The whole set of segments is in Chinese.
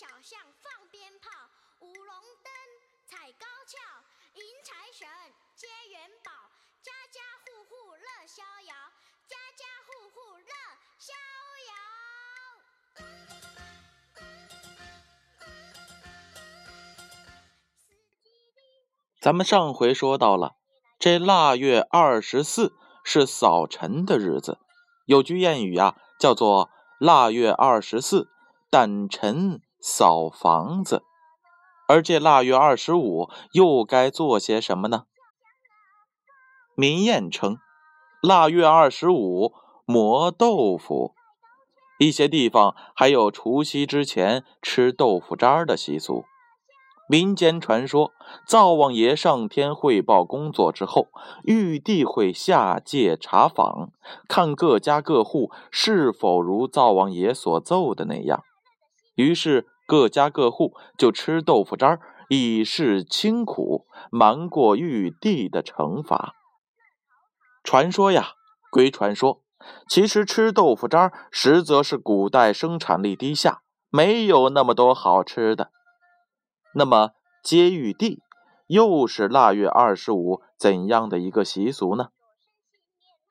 小巷放鞭炮，舞龙灯，踩高跷，迎财神，接元宝，家家户户乐逍遥，家家户户乐逍遥。咱们上回说到了，这腊月二十四是扫尘的日子，有句谚语啊，叫做“腊月二十四，掸尘”。扫房子，而这腊月二十五又该做些什么呢？民谚称，腊月二十五磨豆腐。一些地方还有除夕之前吃豆腐渣的习俗。民间传说，灶王爷上天汇报工作之后，玉帝会下界查访，看各家各户是否如灶王爷所奏的那样。于是各家各户就吃豆腐渣以示清苦，瞒过玉帝的惩罚。传说呀，归传说，其实吃豆腐渣实则是古代生产力低下，没有那么多好吃的。那么接玉帝又是腊月二十五怎样的一个习俗呢？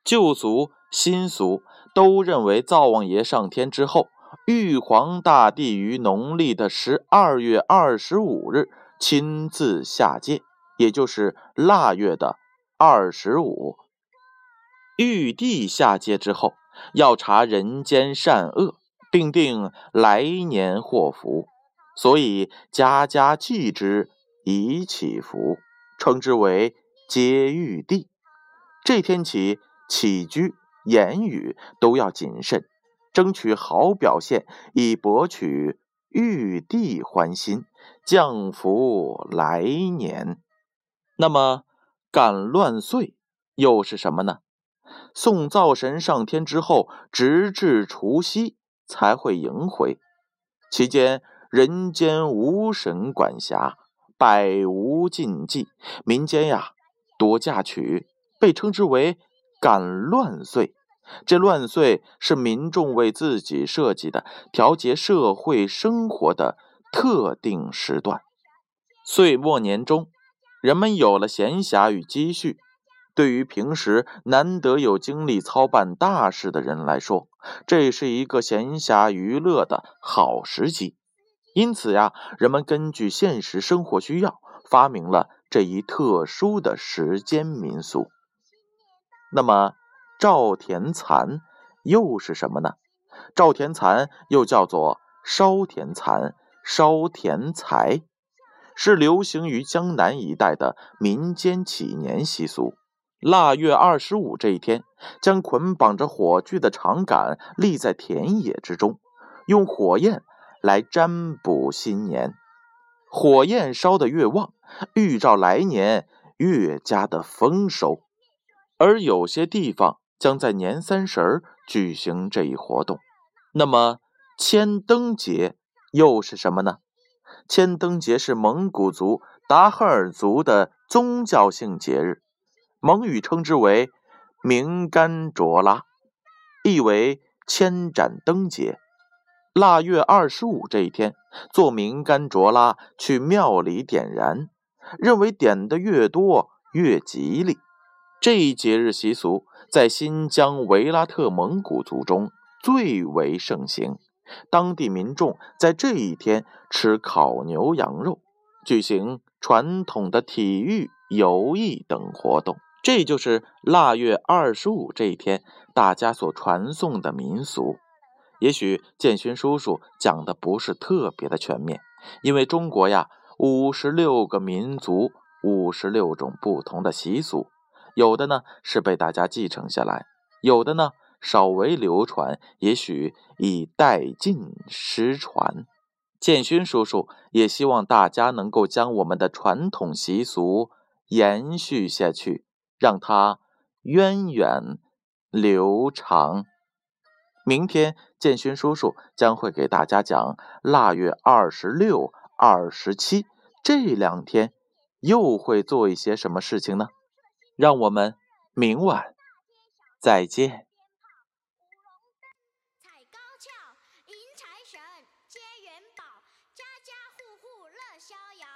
旧俗新俗都认为灶王爷上天之后。玉皇大帝于农历的十二月二十五日亲自下界，也就是腊月的二十五。玉帝下界之后，要查人间善恶，并定来年祸福，所以家家祭之以祈福，称之为接玉帝。这天起，起居言语都要谨慎。争取好表现，以博取玉帝欢心，降福来年。那么赶乱岁又是什么呢？送灶神上天之后，直至除夕才会迎回。期间人间无神管辖，百无禁忌，民间呀多嫁娶，被称之为赶乱岁。这乱岁是民众为自己设计的调节社会生活的特定时段。岁末年终，人们有了闲暇与积蓄，对于平时难得有精力操办大事的人来说，这是一个闲暇娱乐的好时机。因此呀，人们根据现实生活需要，发明了这一特殊的时间民俗。那么，赵田蚕又是什么呢？赵田蚕又叫做烧田蚕、烧田财，是流行于江南一带的民间祈年习俗。腊月二十五这一天，将捆绑着火炬的长杆立在田野之中，用火焰来占卜新年。火焰烧得越旺，预兆来年越加的丰收。而有些地方。将在年三十儿举行这一活动。那么，千灯节又是什么呢？千灯节是蒙古族达赫尔族的宗教性节日，蒙语称之为“明干卓拉”，意为千盏灯节。腊月二十五这一天，做明干卓拉去庙里点燃，认为点的越多越吉利。这一节日习俗在新疆维拉特蒙古族中最为盛行，当地民众在这一天吃烤牛羊肉，举行传统的体育、游艺等活动。这就是腊月二十五这一天大家所传颂的民俗。也许建勋叔叔讲的不是特别的全面，因为中国呀，五十六个民族，五十六种不同的习俗。有的呢是被大家继承下来，有的呢稍微流传，也许已殆尽失传。建勋叔叔也希望大家能够将我们的传统习俗延续下去，让它源远流长。明天建勋叔叔将会给大家讲腊月二十六、二十七这两天又会做一些什么事情呢？让我们明晚再见。财神接元宝，家家户户乐逍遥。